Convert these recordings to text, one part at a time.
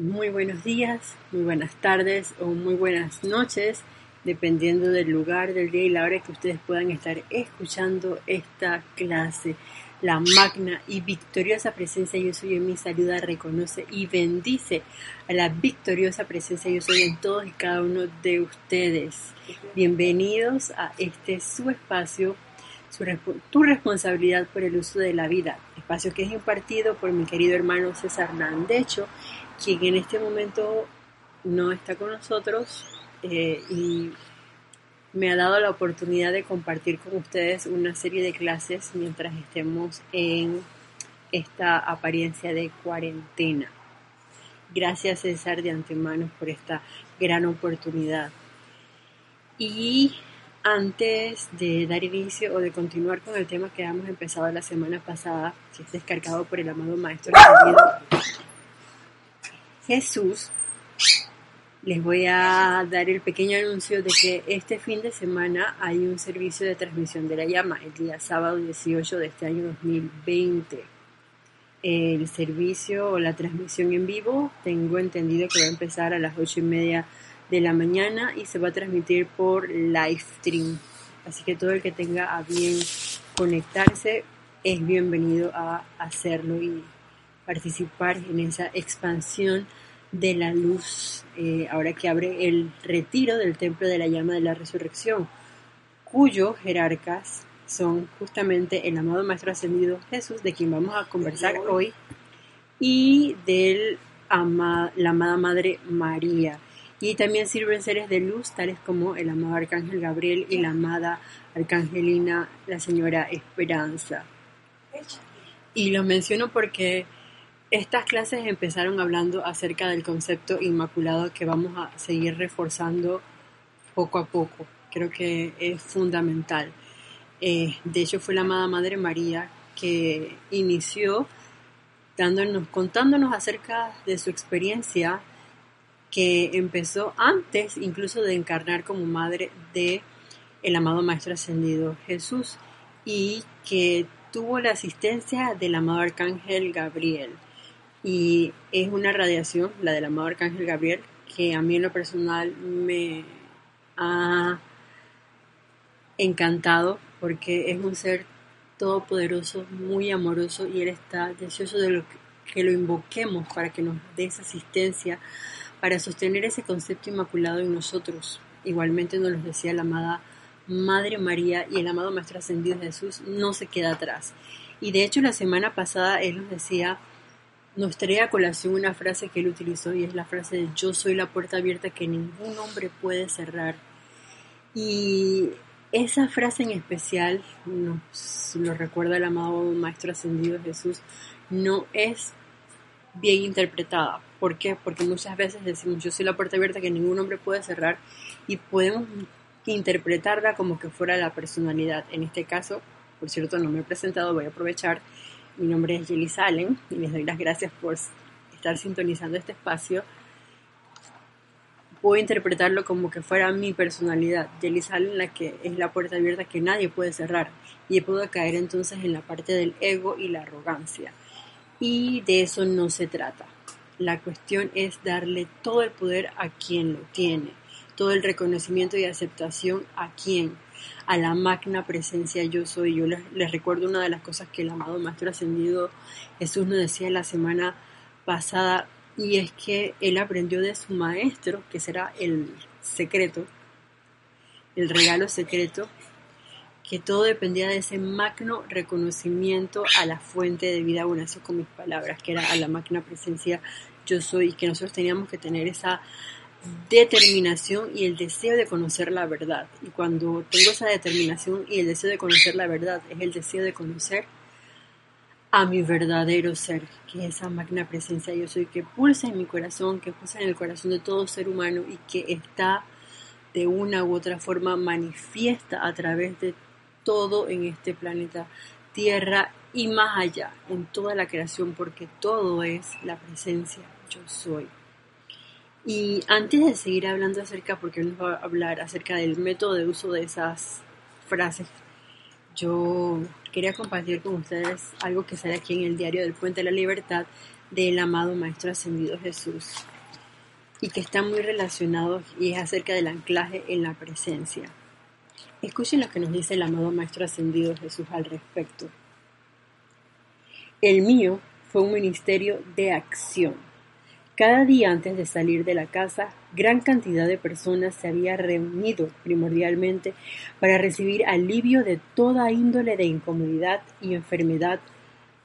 Muy buenos días, muy buenas tardes o muy buenas noches, dependiendo del lugar, del día y la hora que ustedes puedan estar escuchando esta clase. La magna y victoriosa presencia Yo Soy en mi saluda, reconoce y bendice a la victoriosa presencia Yo Soy en todos y cada uno de ustedes. Bienvenidos a este su espacio, tu responsabilidad por el uso de la vida, espacio que es impartido por mi querido hermano César Nandecho quien en este momento no está con nosotros eh, y me ha dado la oportunidad de compartir con ustedes una serie de clases mientras estemos en esta apariencia de cuarentena. Gracias César de antemano por esta gran oportunidad. Y antes de dar inicio o de continuar con el tema que hemos empezado la semana pasada, que es descargado por el amado Maestro Jesús, les voy a dar el pequeño anuncio de que este fin de semana hay un servicio de transmisión de la llama, el día sábado 18 de este año 2020. El servicio o la transmisión en vivo, tengo entendido que va a empezar a las 8 y media de la mañana y se va a transmitir por live stream. Así que todo el que tenga a bien conectarse es bienvenido a hacerlo y participar en esa expansión de la luz, eh, ahora que abre el retiro del Templo de la Llama de la Resurrección, cuyos jerarcas son justamente el amado Maestro Ascendido Jesús, de quien vamos a conversar hoy, y de la amada Madre María. Y también sirven seres de luz, tales como el amado Arcángel Gabriel y la amada Arcangelina, la Señora Esperanza. Y los menciono porque estas clases empezaron hablando acerca del concepto inmaculado que vamos a seguir reforzando poco a poco. Creo que es fundamental. Eh, de hecho, fue la amada Madre María que inició dándonos, contándonos acerca de su experiencia que empezó antes incluso de encarnar como madre de el amado Maestro Ascendido Jesús y que tuvo la asistencia del amado Arcángel Gabriel y es una radiación, la del amado Arcángel Gabriel, que a mí en lo personal me ha encantado porque es un ser todopoderoso, muy amoroso y él está deseoso de lo que, lo invoquemos para que nos dé esa asistencia, para sostener ese concepto inmaculado en nosotros. Igualmente nos lo decía la amada Madre María y el amado Maestro Ascendido Jesús no se queda atrás. Y de hecho la semana pasada él nos decía nos trae a colación una frase que él utilizó y es la frase de yo soy la puerta abierta que ningún hombre puede cerrar. Y esa frase en especial, nos lo recuerda el amado Maestro Ascendido Jesús, no es bien interpretada. ¿Por qué? Porque muchas veces decimos yo soy la puerta abierta que ningún hombre puede cerrar y podemos interpretarla como que fuera la personalidad. En este caso, por cierto, no me he presentado, voy a aprovechar mi nombre es Jelly Salen y les doy las gracias por estar sintonizando este espacio. Puedo interpretarlo como que fuera mi personalidad, Jelly Salen, la que es la puerta abierta que nadie puede cerrar. Y puedo caer entonces en la parte del ego y la arrogancia. Y de eso no se trata. La cuestión es darle todo el poder a quien lo tiene, todo el reconocimiento y aceptación a quien a la magna presencia yo soy. Yo les, recuerdo una de las cosas que el amado Maestro Ascendido Jesús nos decía la semana pasada y es que él aprendió de su maestro, que será el secreto, el regalo secreto, que todo dependía de ese magno reconocimiento a la fuente de vida, bueno, eso con mis palabras, que era a la magna presencia yo soy, y que nosotros teníamos que tener esa determinación y el deseo de conocer la verdad. Y cuando tengo esa determinación y el deseo de conocer la verdad, es el deseo de conocer a mi verdadero ser, que es esa magna presencia yo soy, que pulsa en mi corazón, que pulsa en el corazón de todo ser humano y que está de una u otra forma manifiesta a través de todo en este planeta Tierra y más allá, en toda la creación, porque todo es la presencia yo soy. Y antes de seguir hablando acerca, porque nos va a hablar acerca del método de uso de esas frases, yo quería compartir con ustedes algo que sale aquí en el diario del Puente de la Libertad del amado Maestro Ascendido Jesús y que están muy relacionados y es acerca del anclaje en la presencia. Escuchen lo que nos dice el amado Maestro Ascendido Jesús al respecto. El mío fue un ministerio de acción. Cada día antes de salir de la casa, gran cantidad de personas se había reunido primordialmente para recibir alivio de toda índole de incomodidad y enfermedad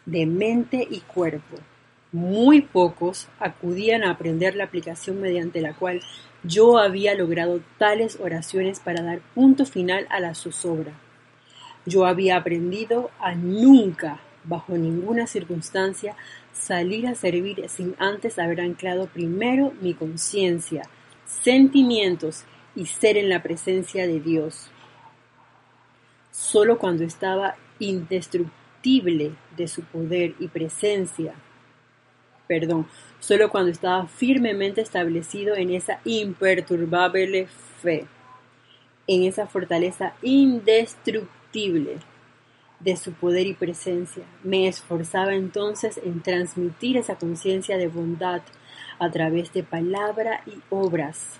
de mente y cuerpo. Muy pocos acudían a aprender la aplicación mediante la cual yo había logrado tales oraciones para dar punto final a la zozobra. Yo había aprendido a nunca, bajo ninguna circunstancia, salir a servir sin antes haber anclado primero mi conciencia, sentimientos y ser en la presencia de Dios. Solo cuando estaba indestructible de su poder y presencia perdón, solo cuando estaba firmemente establecido en esa imperturbable fe, en esa fortaleza indestructible de su poder y presencia. Me esforzaba entonces en transmitir esa conciencia de bondad a través de palabra y obras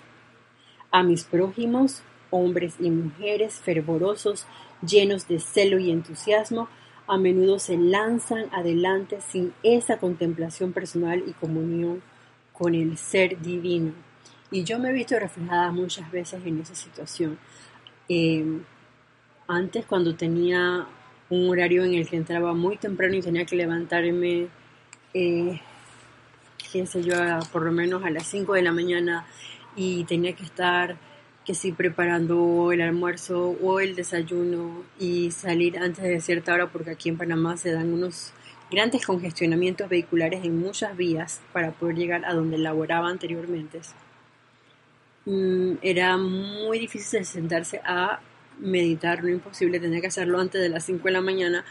a mis prójimos, hombres y mujeres fervorosos, llenos de celo y entusiasmo, a menudo se lanzan adelante sin esa contemplación personal y comunión con el ser divino. Y yo me he visto reflejada muchas veces en esa situación. Em, antes cuando tenía un horario en el que entraba muy temprano y tenía que levantarme, eh, qué sé yo, por lo menos a las 5 de la mañana y tenía que estar que sí preparando el almuerzo o el desayuno y salir antes de cierta hora porque aquí en Panamá se dan unos grandes congestionamientos vehiculares en muchas vías para poder llegar a donde laboraba anteriormente. Mm, era muy difícil sentarse a meditar, no imposible, tenía que hacerlo antes de las 5 de la mañana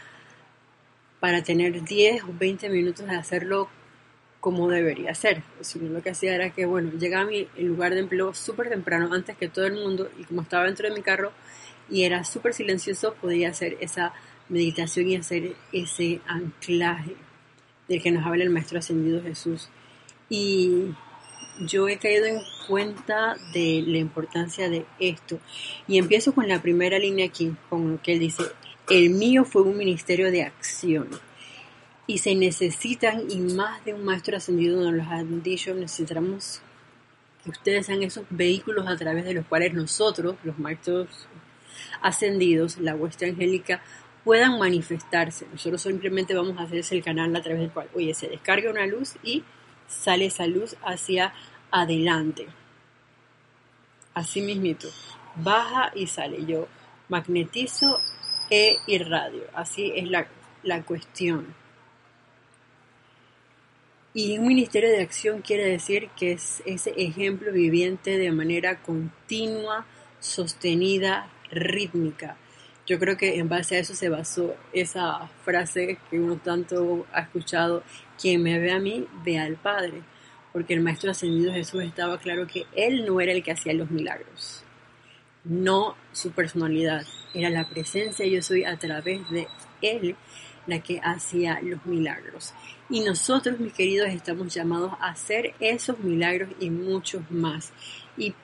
para tener 10 o 20 minutos de hacerlo como debería ser, sino lo que hacía era que, bueno, llegaba a mi lugar de empleo súper temprano, antes que todo el mundo, y como estaba dentro de mi carro y era súper silencioso, podía hacer esa meditación y hacer ese anclaje del que nos habla el Maestro Ascendido Jesús. Y yo he caído en cuenta de la importancia de esto. Y empiezo con la primera línea aquí, con lo que él dice, el mío fue un ministerio de acción y se necesitan, y más de un maestro ascendido nos lo han dicho, necesitamos que ustedes sean esos vehículos a través de los cuales nosotros, los maestros ascendidos, la vuestra angélica, puedan manifestarse. Nosotros simplemente vamos a hacer ese canal a través del cual, oye, se descarga una luz y sale esa luz hacia adelante. Así mismito, baja y sale. Yo magnetizo e irradio. Así es la, la cuestión. Y un ministerio de acción quiere decir que es ese ejemplo viviente de manera continua, sostenida, rítmica. Yo creo que en base a eso se basó esa frase que uno tanto ha escuchado, quien me ve a mí, ve al Padre. Porque el Maestro Ascendido Jesús estaba claro que Él no era el que hacía los milagros, no su personalidad, era la presencia yo soy a través de Él la que hacía los milagros. Y nosotros, mis queridos, estamos llamados a hacer esos milagros y muchos más. ¿Y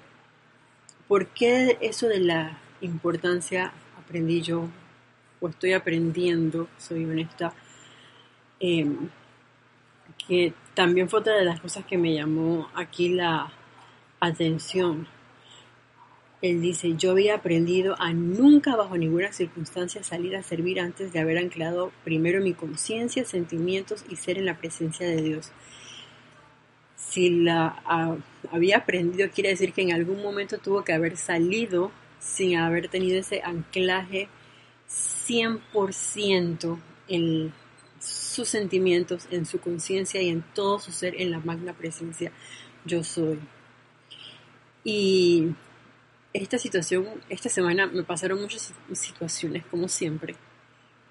por qué eso de la importancia aprendí yo, o estoy aprendiendo, soy honesta, em, que también fue otra de las cosas que me llamó aquí la atención él dice, yo había aprendido a nunca bajo ninguna circunstancia salir a servir antes de haber anclado primero mi conciencia, sentimientos y ser en la presencia de Dios. Si la había aprendido, quiere decir que en algún momento tuvo que haber salido sin haber tenido ese anclaje 100% en sus sentimientos, en su conciencia y en todo su ser, en la magna presencia yo soy. Y esta situación, esta semana me pasaron muchas situaciones, como siempre.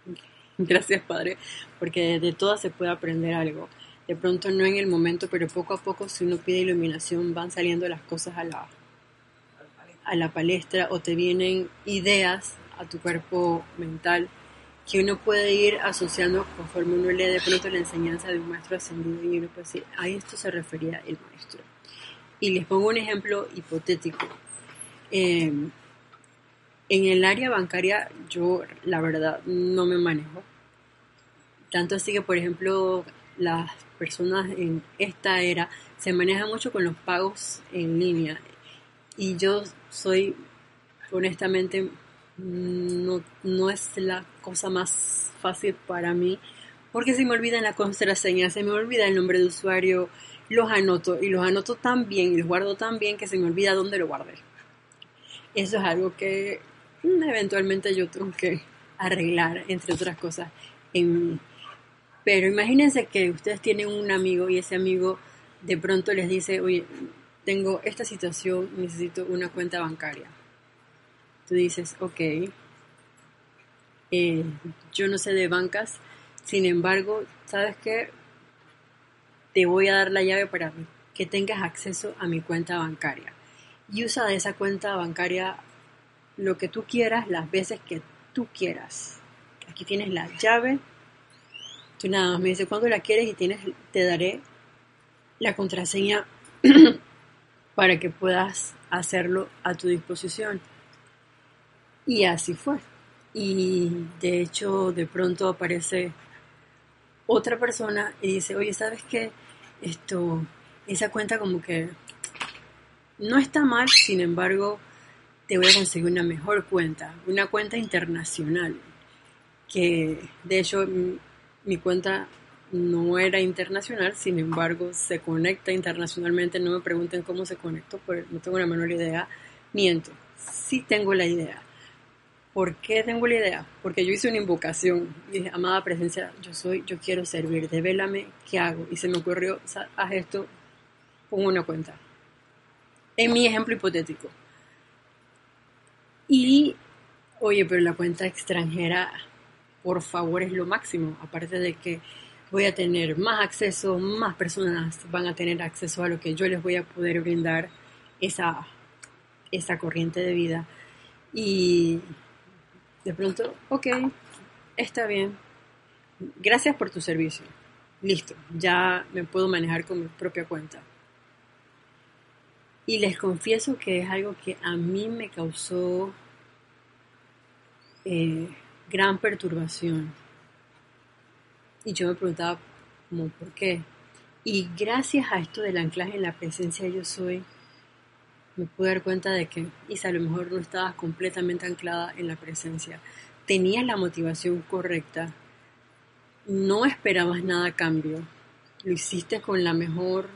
Gracias, Padre, porque de todas se puede aprender algo. De pronto no en el momento, pero poco a poco, si uno pide iluminación, van saliendo las cosas a la, a la palestra o te vienen ideas a tu cuerpo mental que uno puede ir asociando conforme uno lee de pronto la enseñanza de un maestro ascendido y uno puede decir, a esto se refería el maestro. Y les pongo un ejemplo hipotético. Em, en el área bancaria yo la verdad no me manejo. Tanto así que, por ejemplo, las personas en esta era se manejan mucho con los pagos en línea. Y yo soy, honestamente, no, no es la cosa más fácil para mí porque se me olvidan la contraseña, se me olvida el nombre de usuario, los anoto y los anoto tan bien y los guardo tan bien que se me olvida dónde lo guardé. Eso es algo que mm, eventualmente yo tengo que arreglar, entre otras cosas, en mí. Pero imagínense que ustedes tienen un amigo y ese amigo de pronto les dice, oye, tengo esta situación, necesito una cuenta bancaria tú dices, ok, eh, yo no sé de bancas, sin embargo, ¿sabes qué? Te voy a dar la llave para que tengas acceso a mi cuenta bancaria. Y usa de esa cuenta bancaria lo que tú quieras, las veces que tú quieras. Aquí tienes la llave. Tú nada más me dices cuándo la quieres y tienes, te daré la contraseña para que puedas hacerlo a tu disposición. Y así fue. Y de hecho, de pronto aparece otra persona y dice, oye, ¿sabes qué? Esto, esa cuenta como que no está mal, sin embargo, te voy a conseguir una mejor cuenta, una cuenta internacional, que de hecho mi cuenta no era internacional, sin embargo se conecta internacionalmente, no me pregunten cómo se conectó, porque no tengo la menor idea, miento, sí tengo la idea. ¿Por qué tengo la idea? Porque yo hice una invocación y dije, amada presencia, yo soy, yo quiero servir, devélame qué hago. Y se me ocurrió, haz esto, pongo una cuenta. En mi ejemplo hipotético. Y, oye, pero la cuenta extranjera, por favor, es lo máximo. Aparte de que voy a tener más acceso, más personas van a tener acceso a lo que yo les voy a poder brindar esa, esa corriente de vida. Y de pronto, ok, está bien, gracias por tu servicio, listo, ya me puedo manejar con mi propia cuenta. Y les confieso que es algo que a mí me causó eh, gran perturbación. Y yo me preguntaba, como, ¿por qué? Y gracias a esto del anclaje en la presencia yo soy, me pude dar cuenta de que Isa a lo mejor no estabas completamente anclada en la presencia. Tenías la motivación correcta, no esperabas nada a cambio, lo hiciste con la mejor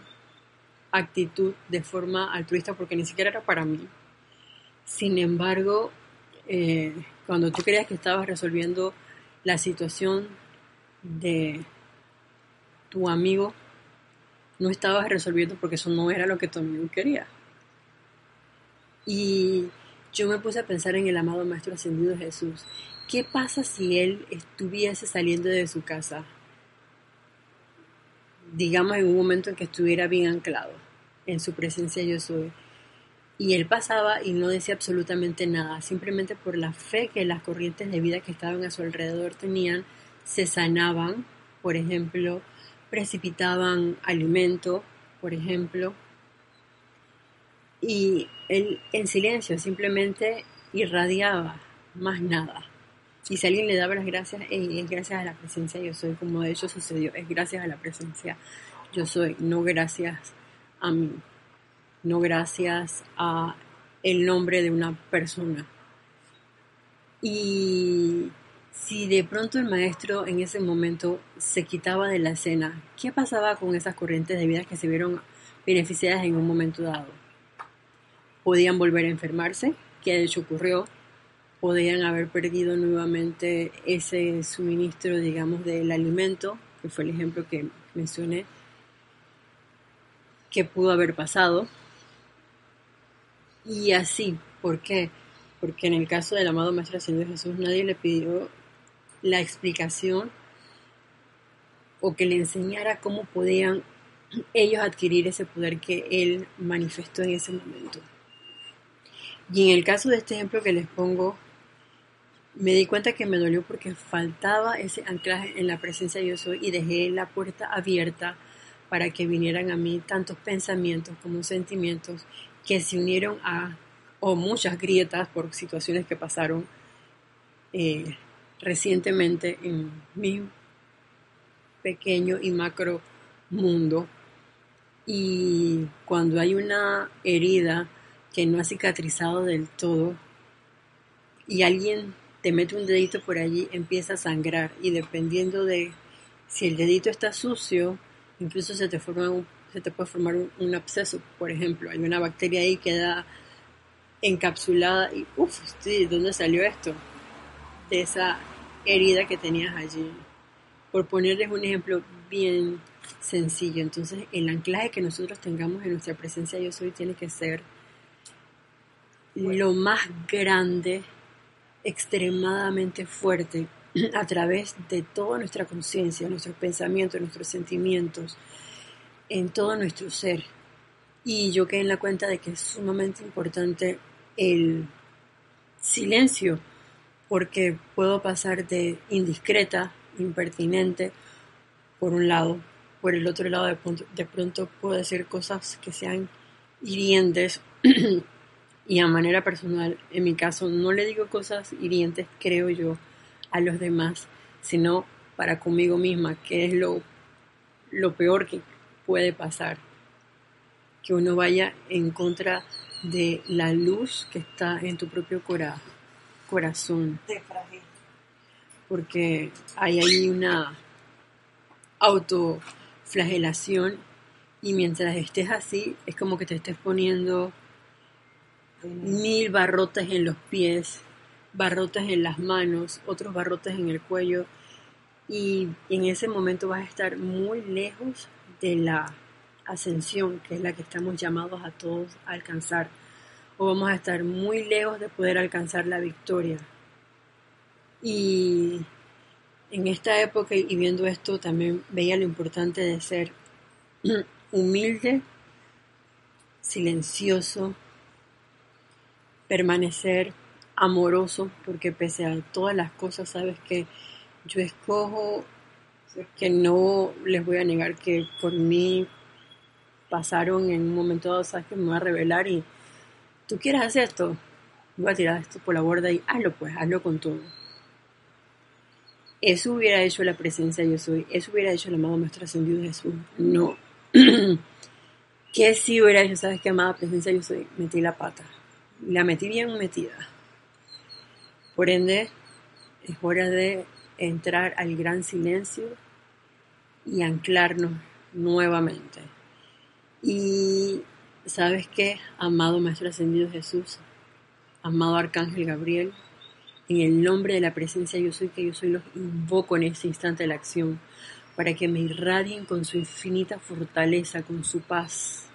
actitud de forma altruista porque ni siquiera era para mí. Sin embargo, eh, cuando tú creías que estabas resolviendo la situación de tu amigo, no estabas resolviendo porque eso no era lo que tu amigo quería. Y yo me puse a pensar en el amado Maestro Ascendido Jesús. ¿Qué pasa si él estuviese saliendo de su casa? Digamos en un momento en que estuviera bien anclado en su presencia yo soy. Y él pasaba y no decía absolutamente nada, simplemente por la fe que las corrientes de vida que estaban a su alrededor tenían, se sanaban, por ejemplo, precipitaban alimento, por ejemplo, y él en silencio simplemente irradiaba, más nada. Y si alguien le daba las gracias, es gracias a la presencia yo soy, como de hecho sucedió, es gracias a la presencia yo soy, no gracias a mí, no gracias a el nombre de una persona. Y si de pronto el maestro en ese momento se quitaba de la escena, ¿qué pasaba con esas corrientes de vida que se vieron beneficiadas en un momento dado? podían volver a enfermarse, que de hecho ocurrió, podían haber perdido nuevamente ese suministro, digamos, del alimento, que fue el ejemplo que mencioné, que pudo haber pasado. Y así, ¿por qué? Porque en el caso del amado Maestro Ascendido Jesús nadie le pidió la explicación o que le enseñara cómo podían ellos adquirir ese poder que él manifestó en ese momento. Y en el caso de este ejemplo que les pongo, me di cuenta que me dolió porque faltaba ese anclaje en la presencia de yo soy y dejé la puerta abierta para que vinieran a mí tantos pensamientos como sentimientos que se unieron a, o muchas grietas por situaciones que pasaron eh, recientemente en mi pequeño y macro mundo. Y cuando hay una herida que no ha cicatrizado del todo y alguien te mete un dedito por allí, empieza a sangrar y dependiendo de si el dedito está sucio, incluso se te, forma se te puede formar un, absceso, por ejemplo, hay una bacteria ahí que queda encapsulada y uff, ¿de ¿dónde salió esto? De esa herida que tenías allí. Por ponerles un ejemplo bien sencillo, entonces el anclaje que nosotros tengamos en nuestra presencia yo soy tiene que ser lo más grande extremadamente fuerte a través de toda nuestra conciencia, nuestros pensamientos, nuestros sentimientos, en todo nuestro ser. Y yo quedé en la cuenta de que es sumamente importante el silencio, porque puedo pasar de indiscreta, impertinente, por un lado, por el otro lado de pronto, de pronto puedo decir cosas que sean hirientes y a manera personal, en mi caso, no le digo cosas hirientes, creo yo, a los demás, sino para conmigo misma, que es lo, lo peor que puede pasar. Que uno vaya en contra de la luz que está en tu propio cora corazón. Porque hay ahí una autoflagelación y mientras estés así es como que te estés poniendo mil barrotes en los pies, barrotes en las manos, otros barrotes en el cuello. Y en ese momento vas a estar muy lejos de la ascensión, que es la que estamos llamados a todos a alcanzar, o vamos a estar muy lejos de poder alcanzar la victoria. Y en esta época y viendo esto también veía lo importante de ser humilde, silencioso, permanecer amoroso, porque pese a todas las cosas, sabes que yo escojo que no les voy a negar que por mí pasaron en un momento dado, sabes que me voy a revelar y tú quieres hacer esto, voy a tirar esto por la borda y hazlo pues, hazlo con todo. Eso hubiera hecho la presencia yo soy, eso hubiera hecho el amado nuestro ascendido Jesús. No. ¿Qué si hubiera hecho? ¿Sabes qué, amada presencia yo soy? Metí la pata la metí bien metida. Por ende, es hora de entrar al gran silencio y anclarnos nuevamente. Y sabes qué, amado Maestro Ascendido Jesús, amado Arcángel Gabriel, en el nombre de la presencia yo soy que yo soy, los invoco en este instante de la acción para que me irradien con su infinita fortaleza, con su paz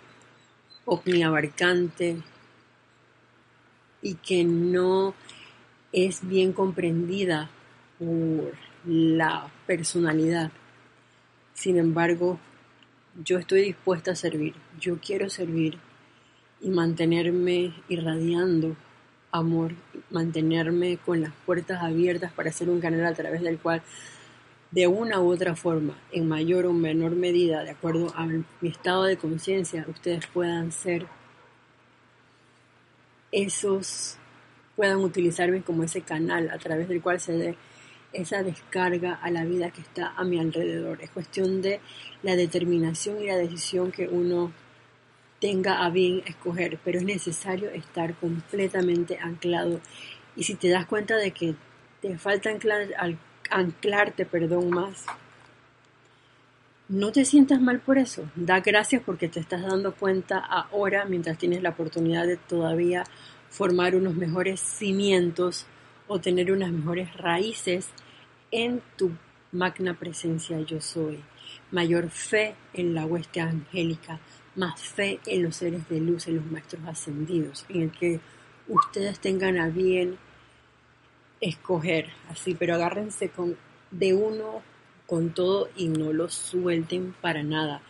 omniabarcante, y que no es bien comprendida por la personalidad. Sin embargo, yo estoy dispuesta a servir, yo quiero servir y mantenerme irradiando amor, mantenerme con las puertas abiertas para ser un canal a través del cual de una u otra forma, en mayor o menor medida, de acuerdo a mi estado de conciencia, ustedes puedan ser esos puedan utilizarme como ese canal a través del cual se dé esa descarga a la vida que está a mi alrededor. Es cuestión de la determinación y la decisión que uno tenga a bien escoger, pero es necesario estar completamente anclado. Y si te das cuenta de que te falta anclar, anclarte perdón, más, no te sientas mal por eso. Da gracias porque te estás dando cuenta ahora, mientras tienes la oportunidad de todavía formar unos mejores cimientos o tener unas mejores raíces en tu magna presencia yo soy. Mayor fe en la hueste angélica, más fe en los seres de luz, en los maestros ascendidos, en el que ustedes tengan a bien escoger así, pero agárrense con de uno con todo y no lo suelten para nada.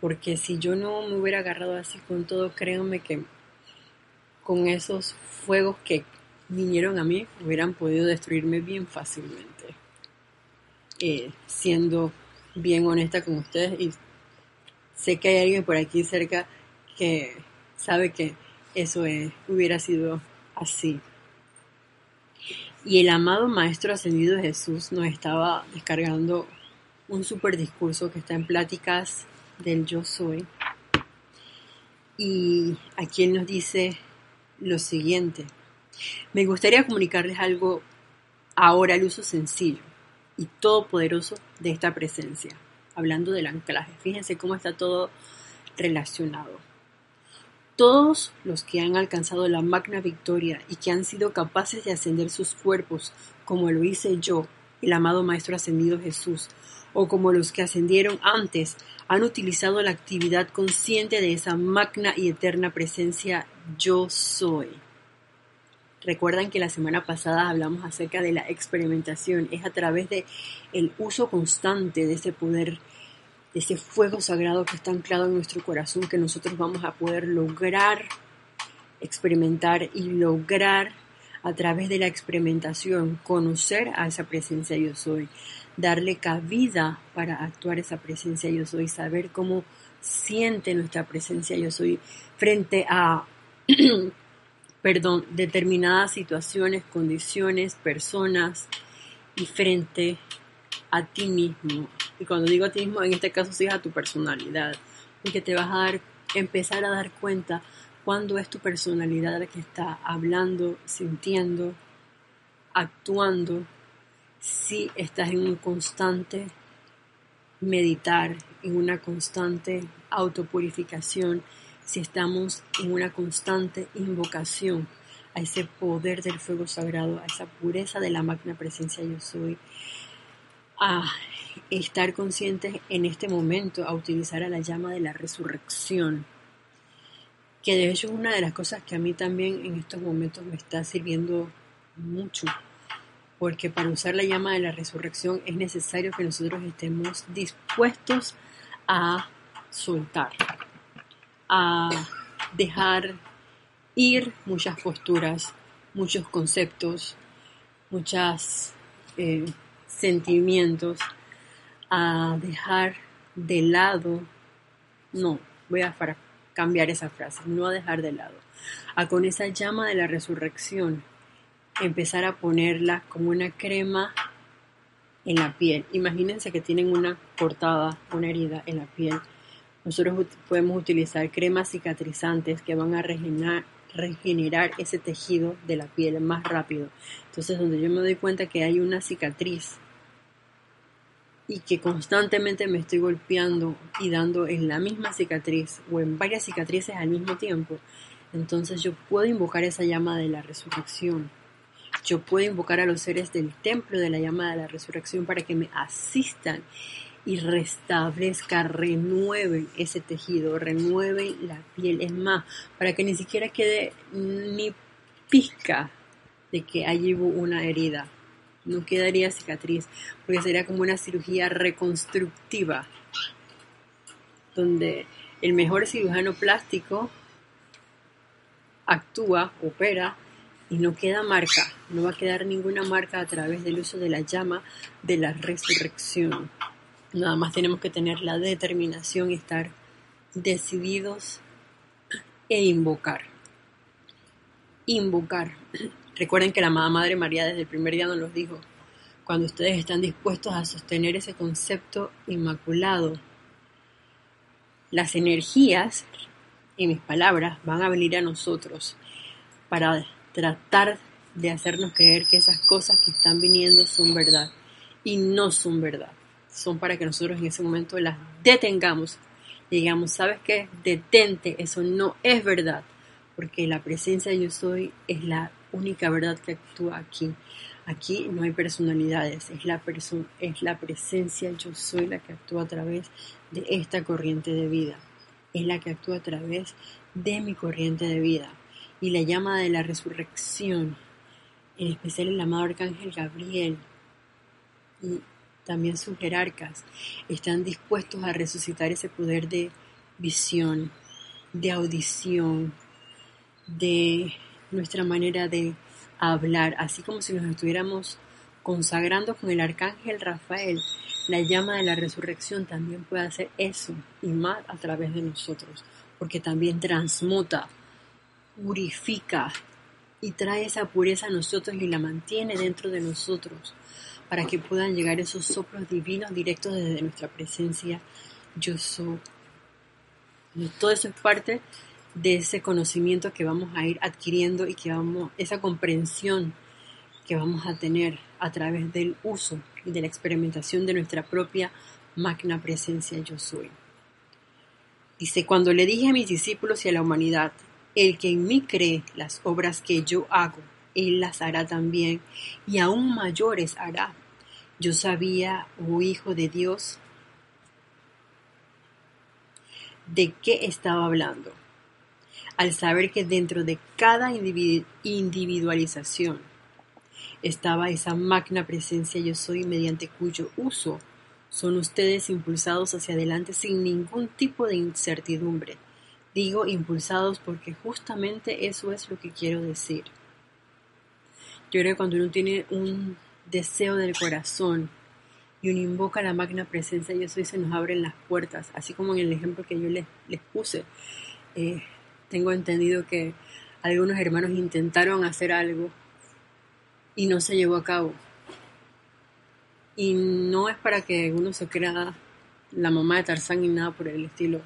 Porque si yo no me hubiera agarrado así con todo, créanme que con esos fuegos que vinieron a mí hubieran podido destruirme bien fácilmente. Eh, siendo bien honesta con ustedes y sé que hay alguien por aquí cerca que sabe que eso hubiera sido así. Y el amado Maestro Ascendido Jesús nos estaba descargando un super discurso que está en Pláticas del Yo Soy. Y aquí él nos dice lo siguiente. Me gustaría comunicarles algo ahora al uso sencillo y todopoderoso de esta presencia. Hablando del anclaje. Fíjense cómo está todo relacionado. Todos los que han alcanzado la magna victoria y que han sido capaces de ascender sus cuerpos, como lo hice yo, el amado Maestro Ascendido Jesús, o como los que ascendieron antes, han utilizado la actividad consciente de esa magna y eterna presencia yo soy. Recuerdan que la semana pasada hablamos acerca de la experimentación, es a través de el uso constante de ese poder ese fuego sagrado que está anclado en nuestro corazón que nosotros vamos a poder lograr experimentar y lograr a través de la experimentación conocer a esa presencia yo soy, darle cabida para actuar esa presencia yo soy, saber cómo siente nuestra presencia yo soy frente a perdón, determinadas situaciones, condiciones, personas y frente a ti mismo, y cuando digo a ti mismo, en este caso sí es a tu personalidad, porque te vas a dar, empezar a dar cuenta cuando es tu personalidad la que está hablando, sintiendo, actuando, si estás en un constante meditar, en una constante autopurificación, si estamos en una constante invocación a ese poder del fuego sagrado, a esa pureza de la magna presencia yo soy, a estar conscientes en este momento, a utilizar a la llama de la resurrección, que de hecho es una de las cosas que a mí también en estos momentos me está sirviendo mucho, porque para usar la llama de la resurrección es necesario que nosotros estemos dispuestos a soltar, a dejar ir muchas posturas, muchos conceptos, muchas... Eh, sentimientos, a dejar de lado, no, voy a cambiar esa frase, no a dejar de lado, a con esa llama de la resurrección empezar a ponerla como una crema en la piel. Imagínense que tienen una cortada, una herida en la piel. Nosotros podemos utilizar cremas cicatrizantes que van a regenerar, regenerar ese tejido de la piel más rápido. Entonces, donde yo me doy cuenta que hay una cicatriz y que constantemente me estoy golpeando y dando en la misma cicatriz o en varias cicatrices al mismo tiempo, entonces yo puedo invocar esa llama de la resurrección. Yo puedo invocar a los seres del templo de la llama de la resurrección para que me asistan y restablezcan, renueven ese tejido, renueven la piel. Es más, para que ni siquiera quede ni pizca de que allí hubo una herida no quedaría cicatriz, porque sería como una cirugía reconstructiva, donde el mejor cirujano plástico actúa, opera y no queda marca, no va a quedar ninguna marca a través del uso de la llama de la resurrección. Nada más tenemos que tener la determinación y estar decididos e invocar. Invocar. Recuerden que la amada Madre María desde el primer día nos los dijo, cuando ustedes están dispuestos a sostener ese concepto inmaculado, las energías, y mis palabras, van a venir a nosotros para tratar de hacernos creer que esas cosas que están viniendo son verdad y no son verdad. Son para que nosotros en ese momento las detengamos y digamos, ¿sabes qué? Detente, eso no es verdad, porque la presencia de yo soy es la única verdad que actúa aquí. Aquí no hay personalidades, es la, es la presencia, yo soy la que actúa a través de esta corriente de vida, es la que actúa a través de mi corriente de vida. Y la llama de la resurrección, en especial el amado Arcángel Gabriel y también sus jerarcas, están dispuestos a resucitar ese poder de visión, de audición, de nuestra manera de hablar, así como si nos estuviéramos consagrando con el arcángel Rafael, la llama de la resurrección también puede hacer eso y más a través de nosotros, porque también transmuta, purifica y trae esa pureza a nosotros y la mantiene dentro de nosotros para que puedan llegar esos soplos divinos directos desde nuestra presencia yo soy. todo eso es parte de ese conocimiento que vamos a ir adquiriendo y que vamos, esa comprensión que vamos a tener a través del uso y de la experimentación de nuestra propia magna presencia yo soy. Dice, cuando le dije a mis discípulos y a la humanidad, el que en mí cree las obras que yo hago, él las hará también, y aún mayores hará. Yo sabía, oh Hijo de Dios, de qué estaba hablando, al saber que dentro de cada individualización estaba esa magna presencia yo soy mediante cuyo uso son ustedes impulsados hacia adelante sin ningún tipo de incertidumbre. Digo impulsados porque justamente eso es lo que quiero decir. Yo creo que cuando uno tiene un deseo del corazón y uno invoca la magna presencia yo soy, se nos abren las puertas, así como en el ejemplo que yo les, les puse. Eh, tengo entendido que algunos hermanos intentaron hacer algo y no se llevó a cabo. Y no es para que uno se crea la mamá de Tarzán ni nada por el estilo.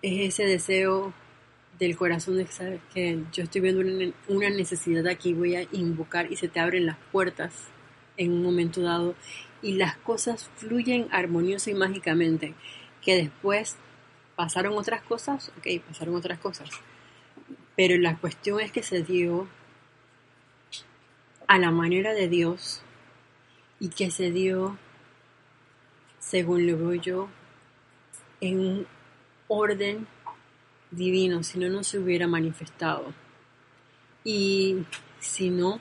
Es ese deseo del corazón de saber que yo estoy viendo una necesidad aquí, voy a invocar y se te abren las puertas en un momento dado y las cosas fluyen armoniosa y mágicamente. Que después pasaron otras cosas, ok, pasaron otras cosas. Pero la cuestión es que se dio a la manera de Dios y que se dio, según lo veo yo, en un orden divino, si no, no se hubiera manifestado. Y si no,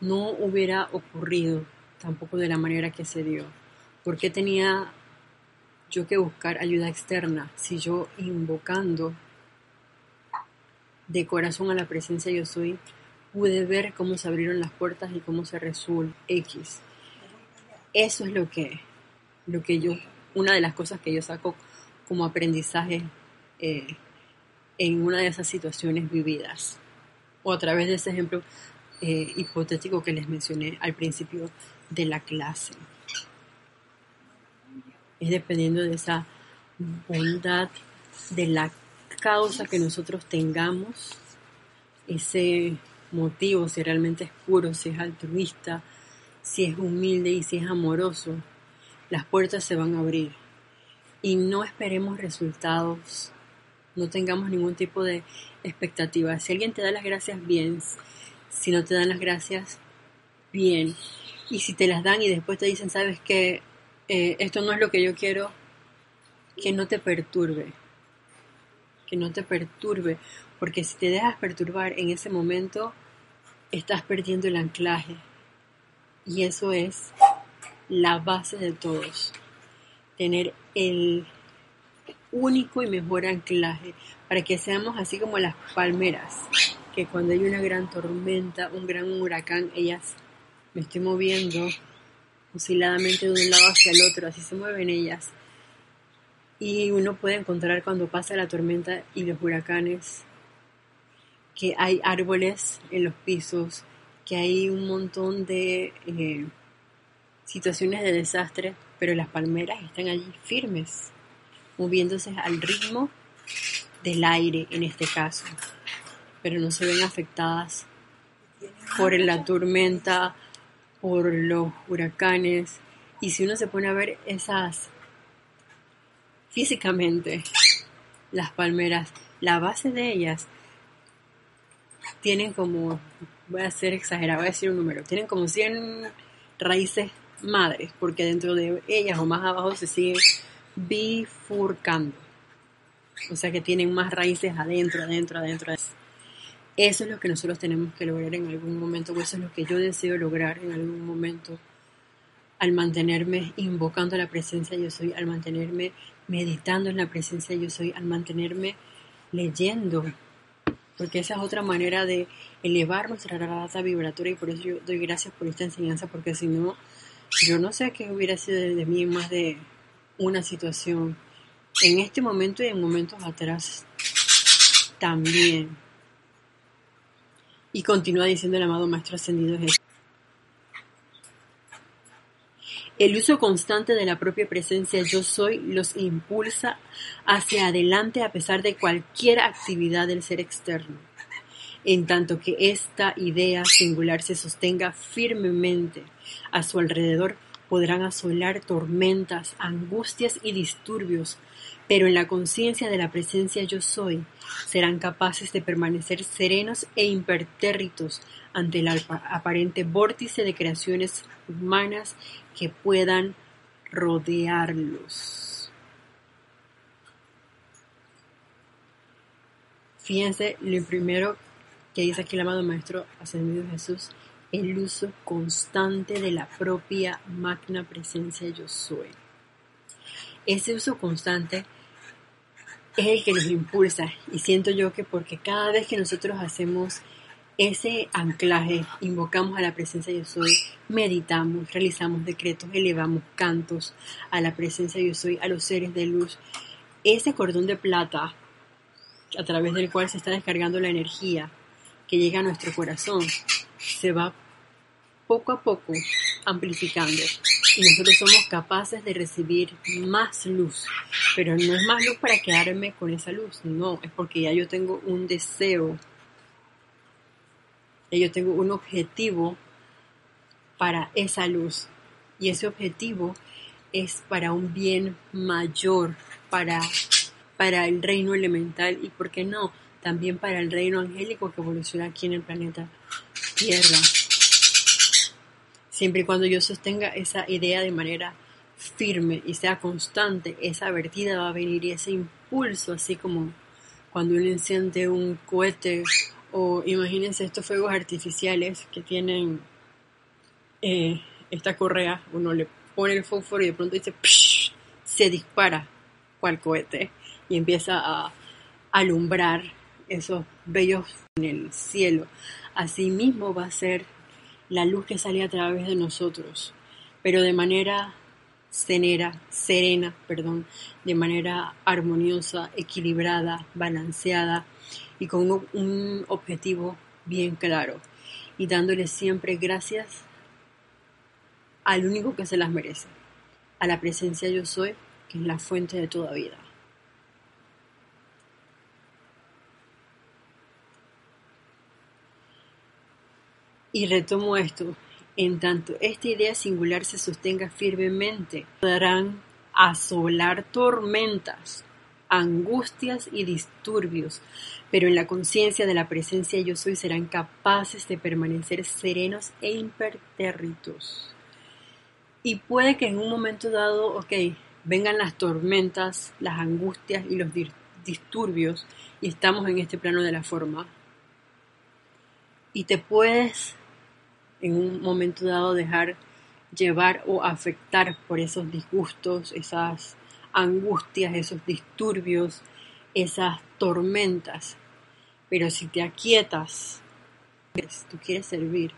no hubiera ocurrido tampoco de la manera que se dio. porque tenía yo que buscar ayuda externa si yo invocando de corazón a la presencia yo soy, pude ver cómo se abrieron las puertas y cómo se resuelve X. Eso es lo que, lo que yo, una de las cosas que yo saco como aprendizaje eh, en una de esas situaciones vividas. O a través de ese ejemplo eh, hipotético que les mencioné al principio de la clase. Es dependiendo de esa bondad, de la causa que nosotros tengamos, ese motivo, si realmente es puro, si es altruista, si es humilde y si es amoroso, las puertas se van a abrir. Y no esperemos resultados, no tengamos ningún tipo de expectativa. Si alguien te da las gracias, bien. Si no te dan las gracias, bien. Y si te las dan y después te dicen, sabes que eh, esto no es lo que yo quiero, que no te perturbe. Que no te perturbe. Porque si te dejas perturbar en ese momento, estás perdiendo el anclaje. Y eso es la base de todos. Tener el único y mejor anclaje para que seamos así como las palmeras, que cuando hay una gran tormenta, un gran huracán, ellas me estoy moviendo osciladamente de un lado hacia el otro, así se mueven ellas. Y uno puede encontrar cuando pasa la tormenta y los huracanes que hay árboles en los pisos, que hay un montón de eh, situaciones de desastre, pero las palmeras están allí firmes, moviéndose al ritmo del aire en este caso, pero no se ven afectadas por la tormenta por los huracanes. Y si uno se pone a ver esas físicamente, las palmeras, la base de ellas tienen como, voy a ser exagerado, voy a decir un número, tienen como 100 raíces madres, porque dentro de ellas o más abajo se siguen bifurcando. O sea que tienen más raíces adentro, adentro, adentro. Eso es lo que nosotros tenemos que lograr en algún momento, o eso es lo que yo deseo lograr en algún momento, al mantenerme invocando la presencia yo soy, al mantenerme meditando en la presencia yo soy, al mantenerme leyendo porque esa es otra manera de elevar nuestra rata vibratoria y por eso yo doy gracias por esta enseñanza, porque si no, yo no sé qué hubiera sido de mí más de una situación en este momento y en momentos atrás también. Y continúa diciendo el amado Maestro Ascendido Jesús. El uso constante de la propia presencia yo soy los impulsa hacia adelante a pesar de cualquier actividad del ser externo, en tanto que esta idea singular se sostenga firmemente a su alrededor podrán asolar tormentas, angustias y disturbios, pero en la conciencia de la presencia yo soy, serán capaces de permanecer serenos e impertérritos ante el aparente vórtice de creaciones humanas que puedan rodearlos. Fíjense lo primero que dice aquí el amado Maestro Ascendido Jesús, el uso constante de la propia magna presencia yo soy. Ese uso constante es el que nos impulsa y siento yo que porque cada vez que nosotros hacemos ese anclaje, invocamos a la presencia yo soy, meditamos, realizamos decretos, elevamos cantos a la presencia yo soy, a los seres de luz, ese cordón de plata a través del cual se está descargando la energía que llega a nuestro corazón, se va poco a poco amplificando. Y nosotros somos capaces de recibir más luz, pero no es más luz para quedarme con esa luz, no, es porque ya yo tengo un deseo, ya yo tengo un objetivo para esa luz. Y ese objetivo es para un bien mayor, para, para el reino elemental y, ¿por qué no?, también para el reino angélico que evoluciona aquí en el planeta Tierra siempre y cuando yo sostenga esa idea de manera firme y sea constante, esa vertida va a venir y ese impulso, así como cuando uno enciende un cohete o imagínense estos fuegos artificiales que tienen eh, esta correa, uno le pone el fósforo y de pronto dice, se dispara cual cohete y empieza a alumbrar esos bellos en el cielo. Así mismo va a ser la luz que sale a través de nosotros, pero de manera serena, serena, perdón, de manera armoniosa, equilibrada, balanceada y con un objetivo bien claro y dándole siempre gracias al único que se las merece, a la presencia yo soy, que es la fuente de toda vida. Y retomo esto, en tanto esta idea singular se sostenga firmemente, podrán asolar tormentas, angustias y disturbios, pero en la conciencia de la presencia yo soy serán capaces de permanecer serenos e impertérritos. Y puede que en un momento dado, ok, vengan las tormentas, las angustias y los disturbios y estamos en este plano de la forma. Y te puedes en un momento dado dejar llevar o afectar por esos disgustos, esas angustias, esos disturbios, esas tormentas. Pero si te aquietas, tú quieres servir,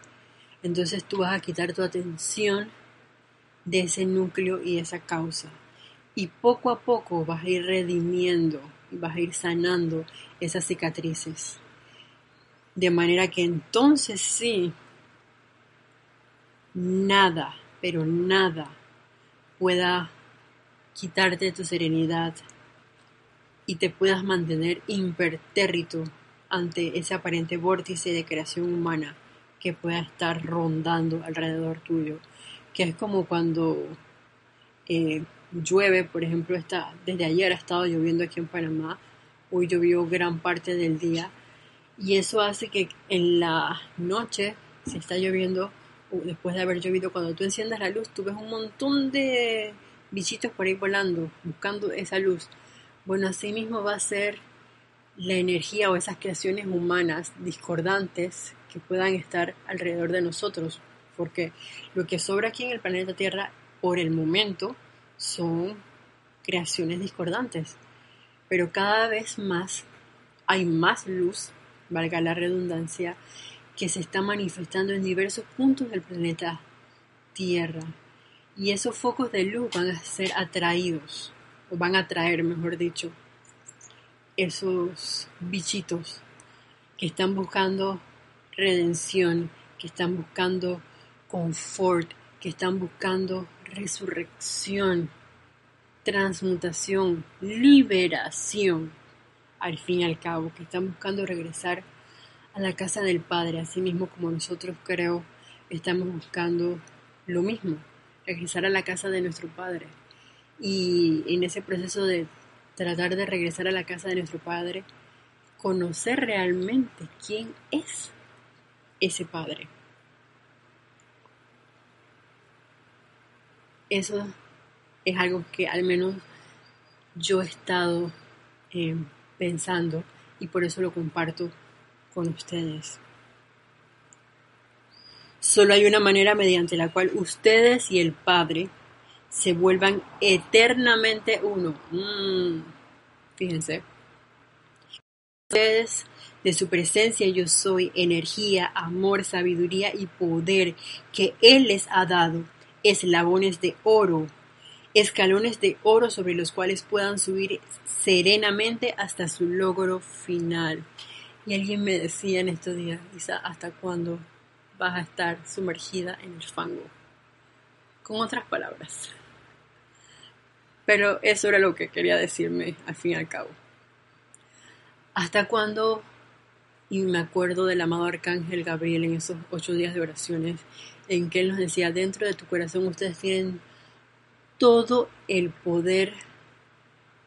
entonces tú vas a quitar tu atención de ese núcleo y esa causa. Y poco a poco vas a ir redimiendo y vas a ir sanando esas cicatrices. De manera que entonces sí nada, pero nada pueda quitarte tu serenidad y te puedas mantener impertérrito ante ese aparente vórtice de creación humana que pueda estar rondando alrededor tuyo, que es como cuando eh, llueve, por ejemplo, está, desde ayer ha estado lloviendo aquí en Panamá, hoy llovió gran parte del día, y eso hace que en la noche, si está lloviendo, después de haber llovido, cuando tú enciendas la luz, tú ves un montón de bichitos por ahí volando, buscando esa luz. Bueno, así mismo va a ser la energía o esas creaciones humanas discordantes que puedan estar alrededor de nosotros, porque lo que sobra aquí en el planeta Tierra por el momento son creaciones discordantes, pero cada vez más hay más luz, valga la redundancia, que se está manifestando en diversos puntos del planeta Tierra. Y esos focos de luz van a ser atraídos, o van a atraer, mejor dicho, esos bichitos que están buscando redención, que están buscando confort, que están buscando resurrección, transmutación, liberación, al fin y al cabo, que están buscando regresar a la casa del Padre, así mismo como nosotros creo estamos buscando lo mismo, regresar a la casa de nuestro Padre. Y en ese proceso de tratar de regresar a la casa de nuestro Padre, conocer realmente quién es ese Padre. Eso es algo que al menos yo he estado eh, pensando y por eso lo comparto con ustedes. Solo hay una manera mediante la cual ustedes y el Padre se vuelvan eternamente uno. Mm, fíjense. Ustedes de su presencia yo soy energía, amor, sabiduría y poder que Él les ha dado, eslabones de oro, escalones de oro sobre los cuales puedan subir serenamente hasta su logro final. Y alguien me decía en estos días, Isa, ¿hasta cuándo vas a estar sumergida en el fango? Con otras palabras. Pero eso era lo que quería decirme al fin y al cabo. ¿Hasta cuándo? Y me acuerdo del amado Arcángel Gabriel en esos ocho días de oraciones, en que él nos decía, dentro de tu corazón ustedes tienen todo el poder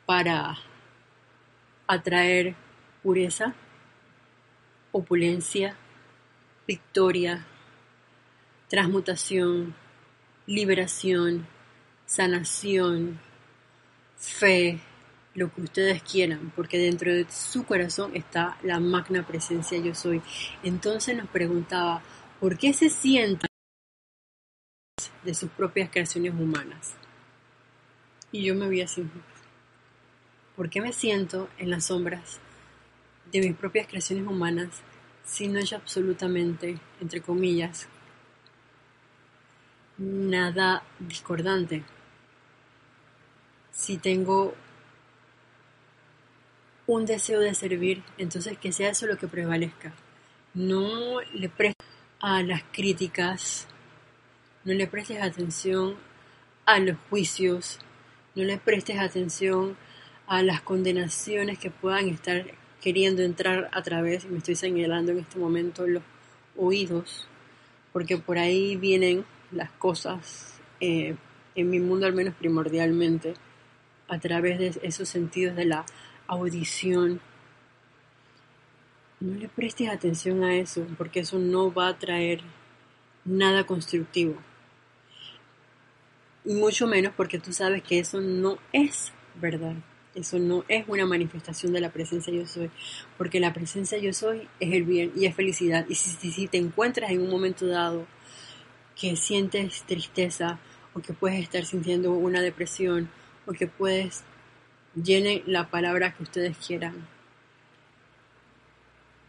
para atraer pureza, opulencia, victoria, transmutación, liberación, sanación, fe, lo que ustedes quieran, porque dentro de su corazón está la magna presencia yo soy. Entonces nos preguntaba, ¿por qué se sientan de sus propias creaciones humanas? Y yo me vi así, ¿por qué me siento en las sombras de mis propias creaciones humanas si no hay absolutamente, entre comillas, nada discordante? Si tengo un deseo de servir, entonces que sea eso lo que prevalezca. No le prestes a las críticas, no le prestes atención a los juicios, no le prestes atención a las condenaciones que puedan estar queriendo entrar a través, me estoy señalando en este momento los oídos, porque por ahí vienen las cosas, eh, en mi mundo al menos primordialmente, a través de esos sentidos de la audición. No le prestes atención a eso, porque eso no va a traer nada constructivo. Y mucho menos porque tú sabes que eso no es verdad. Eso no es una manifestación de la presencia yo soy, porque la presencia yo soy es el bien y es felicidad. Y si, si te encuentras en un momento dado que sientes tristeza o que puedes estar sintiendo una depresión porque puedes llene la palabra que ustedes quieran.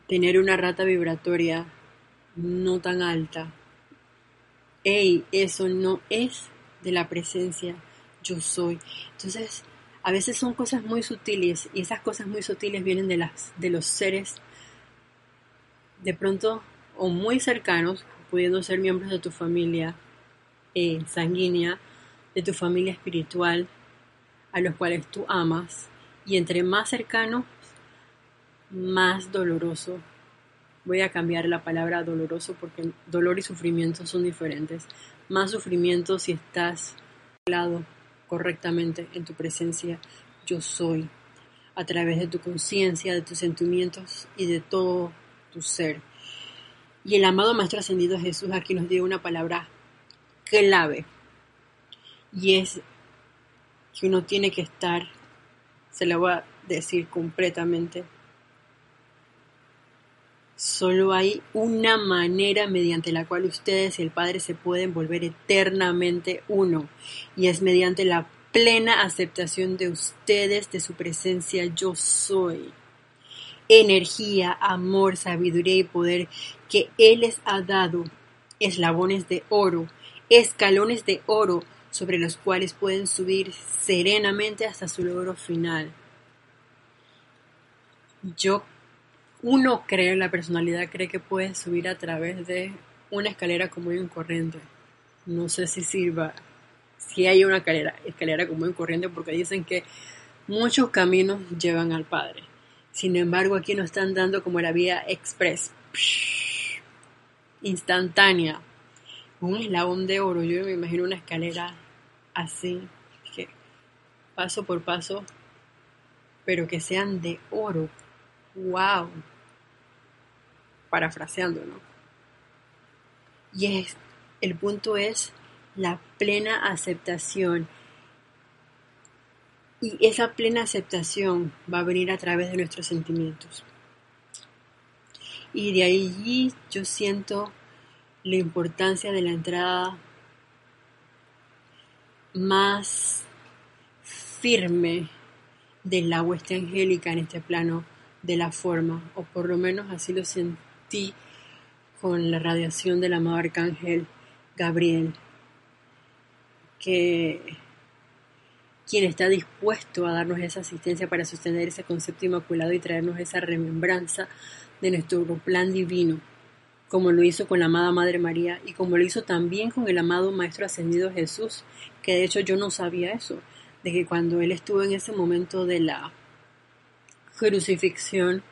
Tener una rata vibratoria no tan alta. Ey, eso no es de la presencia yo soy. Entonces, a veces son cosas muy sutiles y esas cosas muy sutiles vienen de las de los seres de pronto o muy cercanos, pudiendo ser miembros de tu familia eh, sanguínea, de tu familia espiritual, a los cuales tú amas y entre más cercano, más doloroso. Voy a cambiar la palabra doloroso porque dolor y sufrimiento son diferentes. Más sufrimiento si estás lado correctamente en tu presencia yo soy, a través de tu conciencia, de tus sentimientos y de todo tu ser. Y el amado Maestro Ascendido Jesús aquí nos dio una palabra clave y es que uno tiene que estar, se la voy a decir completamente, solo hay una manera mediante la cual ustedes y el Padre se pueden volver eternamente uno, y es mediante la plena aceptación de ustedes, de su presencia yo soy. energía, amor, sabiduría y poder que Él les ha dado, eslabones de oro, escalones de oro sobre los cuales pueden subir serenamente hasta su logro final. Yo, uno cree, la personalidad cree que puede subir a través de una escalera común y corriente. No sé si sirva, si hay una escalera, escalera común y corriente, porque dicen que muchos caminos llevan al Padre. Sin embargo, aquí nos están dando como la vía express, instantánea, un eslabón de oro. Yo me imagino una escalera así, que paso por paso, pero que sean de oro. ¡Wow! Parafraseando, ¿no? Y es, el punto es la plena aceptación. Y esa plena aceptación va a venir a través de nuestros sentimientos. Y de allí yo siento la importancia de la entrada más firme del hueste angélica en este plano de la forma, o por lo menos así lo sentí con la radiación del amado arcángel Gabriel, que quien está dispuesto a darnos esa asistencia para sostener ese concepto inmaculado y traernos esa remembranza de nuestro plan divino como lo hizo con la amada Madre María y como lo hizo también con el amado Maestro Ascendido Jesús, que de hecho yo no sabía eso, de que cuando él estuvo en ese momento de la crucifixión,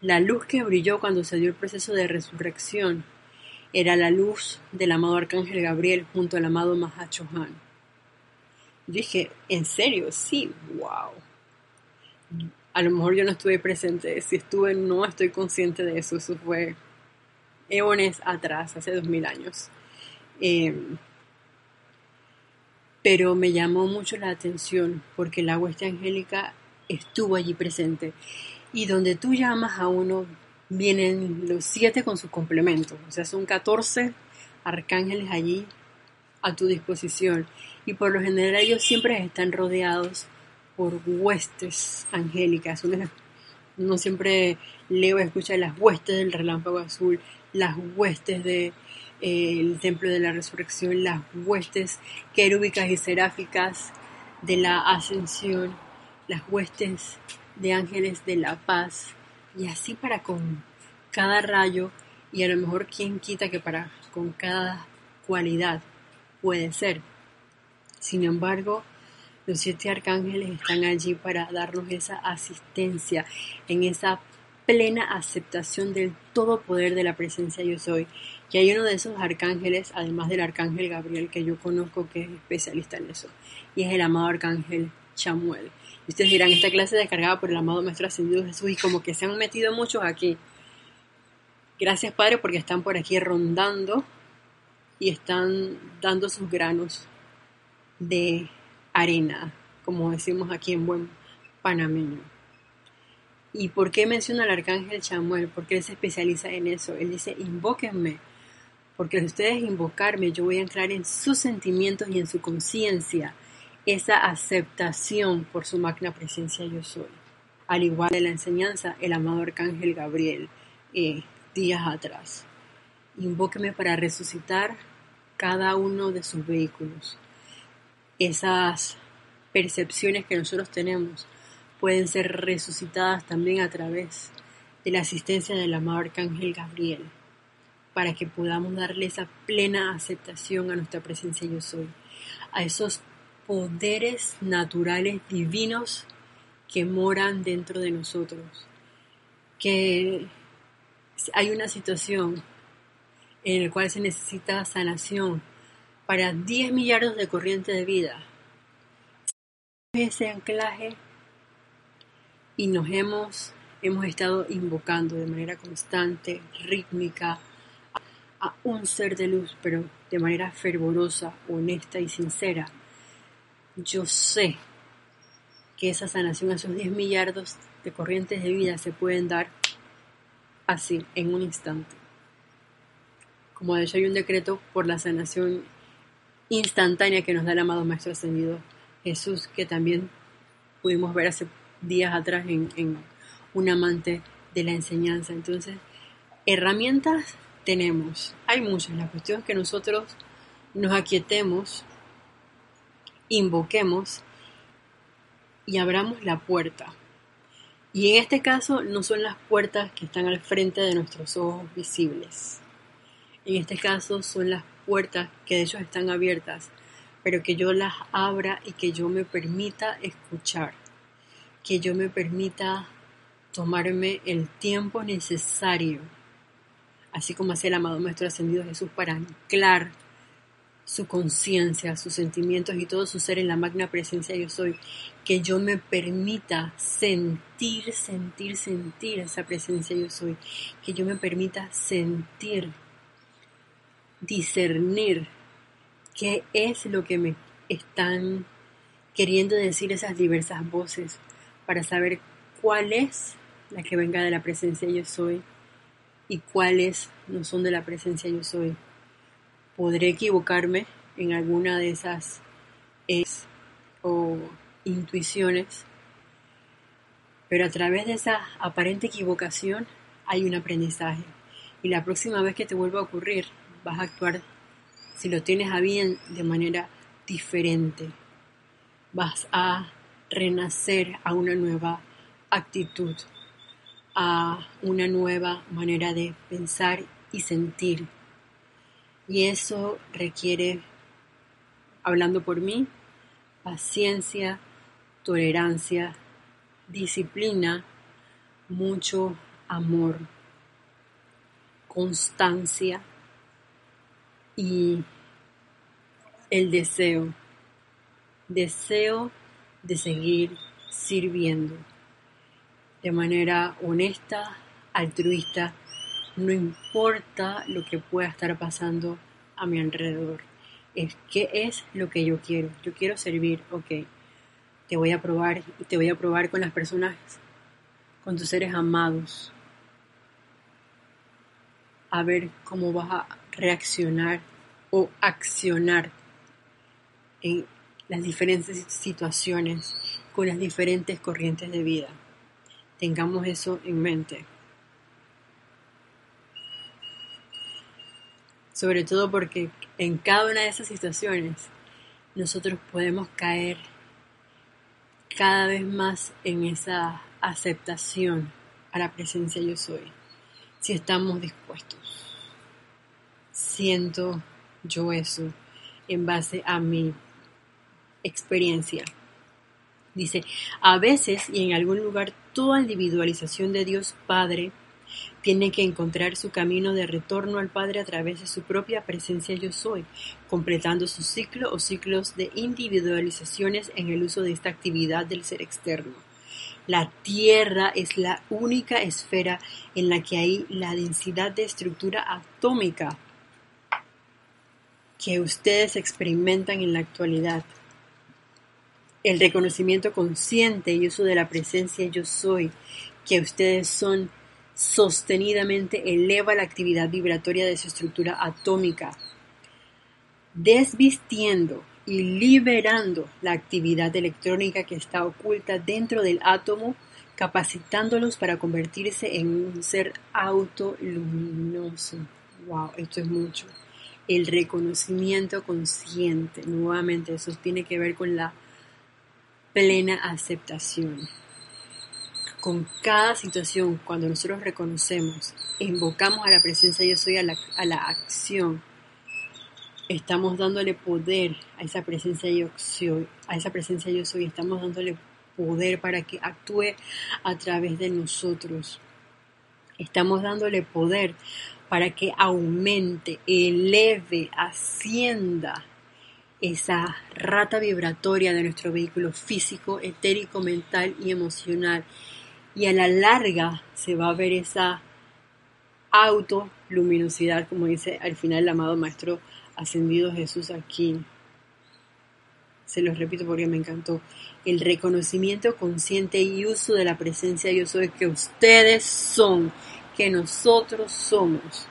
la luz que brilló cuando se dio el proceso de resurrección era la luz del amado Arcángel Gabriel junto al amado Mahachohan. Dije, ¿en serio? Sí, wow. A lo mejor yo no estuve presente, si estuve no estoy consciente de eso, eso fue eones atrás, hace dos mil años. Em, pero me llamó mucho la atención porque la hueste angélica estuvo allí presente. Y donde tú llamas a uno, vienen los siete con sus complementos. O sea, son 14 arcángeles allí a tu disposición. Y por lo general ellos siempre están rodeados por huestes angélicas. Uno, siempre leo escucha las huestes del relámpago azul, las huestes del de, templo de la resurrección, las huestes querúbicas y seráficas de la ascensión, las huestes de ángeles de la paz, y así para con cada rayo, y a lo mejor quien quita que para con cada cualidad puede ser. Sin embargo, los siete arcángeles están allí para darnos esa asistencia en esa plena aceptación del todo poder de la presencia yo soy. Y hay uno de esos arcángeles, además del arcángel Gabriel, que yo conozco que es especialista en eso, y es el amado arcángel Chamuel. Ustedes dirán, esta clase descargada por el amado Maestro Ascendido Jesús, y como que se han metido muchos aquí. Gracias, Padre, porque están por aquí rondando y están dando sus granos de arena, como decimos aquí en buen panameño. ¿Y por qué menciona al arcángel Chamuel? Porque él se especializa en eso. Él dice, invóquenme, porque si ustedes invocarme, yo voy a entrar en sus sentimientos y en su conciencia, esa aceptación por su magna presencia yo soy. Al igual de la enseñanza, el amado arcángel Gabriel, eh, días atrás. Invóqueme para resucitar cada uno de sus vehículos. Esas percepciones que nosotros tenemos pueden ser resucitadas también a través de la asistencia del amado Arcángel Gabriel, para que podamos darle esa plena aceptación a nuestra presencia yo soy, a esos poderes naturales divinos que moran dentro de nosotros, que hay una situación en la cual se necesita sanación para 10 millardos de corriente de vida. Ese anclaje y nos hemos, hemos estado invocando de manera constante, rítmica, a, un ser de luz, pero de manera fervorosa, honesta y sincera. Yo sé que esa sanación, esos 10 millardos de corrientes de vida se pueden dar así, en un instante. Como de hecho hay un decreto por la sanación instantánea que nos da el amado Maestro Ascendido Jesús, que también pudimos ver hace días atrás en, un amante de la enseñanza. Entonces, herramientas tenemos, hay muchas. La cuestión es que nosotros nos aquietemos, invoquemos y abramos la puerta. Y en este caso no son las puertas que están al frente de nuestros ojos visibles. En este caso son las puertas que de hecho están abiertas, pero que yo las abra y que yo me permita escuchar, que yo me permita tomarme el tiempo necesario, así como hace el amado Maestro Ascendido Jesús, para anclar su conciencia, sus sentimientos y todo su ser en la magna presencia yo soy, que yo me permita sentir, sentir, sentir esa presencia yo soy, que yo me permita sentir, discernir qué es lo que me están queriendo decir esas diversas voces para saber cuál es la que venga de la presencia yo soy y cuáles no son de la presencia yo soy podré equivocarme en alguna de esas es o intuiciones, pero a través de esa aparente equivocación hay un aprendizaje. Y la próxima vez que te vuelva a ocurrir, vas a actuar, si lo tienes a bien, de manera diferente. Vas a renacer a una nueva actitud, a una nueva manera de pensar y sentir y eso requiere, hablando por mí, paciencia, tolerancia, disciplina, mucho amor, constancia y el deseo, deseo de seguir sirviendo de manera honesta, altruista, no importa lo que pueda estar pasando a mi alrededor. Es qué es lo que yo quiero. Yo quiero servir, ok. Te voy a probar y te voy a probar con las personas, con tus seres amados. A ver cómo vas a reaccionar o accionar en las diferentes situaciones con las diferentes corrientes de vida. Tengamos eso en mente. Sobre todo porque en cada una de esas situaciones nosotros podemos caer cada vez más en esa aceptación a la presencia yo soy, si estamos dispuestos. Siento yo eso en base a mi experiencia. Dice, a veces y en algún lugar toda individualización de Dios Padre tiene que encontrar su camino de retorno al Padre a través de su propia presencia yo soy, completando su ciclo o ciclos de individualizaciones en el uso de esta actividad del ser externo. La Tierra es la única esfera en la que hay la densidad de estructura atómica que ustedes experimentan en la actualidad. El reconocimiento consciente y uso de la presencia yo soy que ustedes son sostenidamente eleva la actividad vibratoria de su estructura atómica, desvistiendo y liberando la actividad electrónica que está oculta dentro del átomo, capacitándolos para convertirse en un ser autoluminoso. Wow, esto es mucho. El reconocimiento consciente, nuevamente, eso tiene que ver con la plena aceptación con cada situación, cuando nosotros reconocemos invocamos a la presencia yo soy, a la, a la acción, estamos dándole poder a esa presencia yo soy, a esa presencia yo soy, estamos dándole poder para que actúe a través de nosotros. Estamos dándole poder para que aumente, eleve, ascienda esa rata vibratoria de nuestro vehículo físico, etérico, mental y emocional y a la larga se va a ver esa autoluminosidad, como dice al final el amado Maestro Ascendido Jesús aquí. Se los repito porque me encantó. El reconocimiento consciente y uso de la presencia yo soy que ustedes son, que nosotros somos.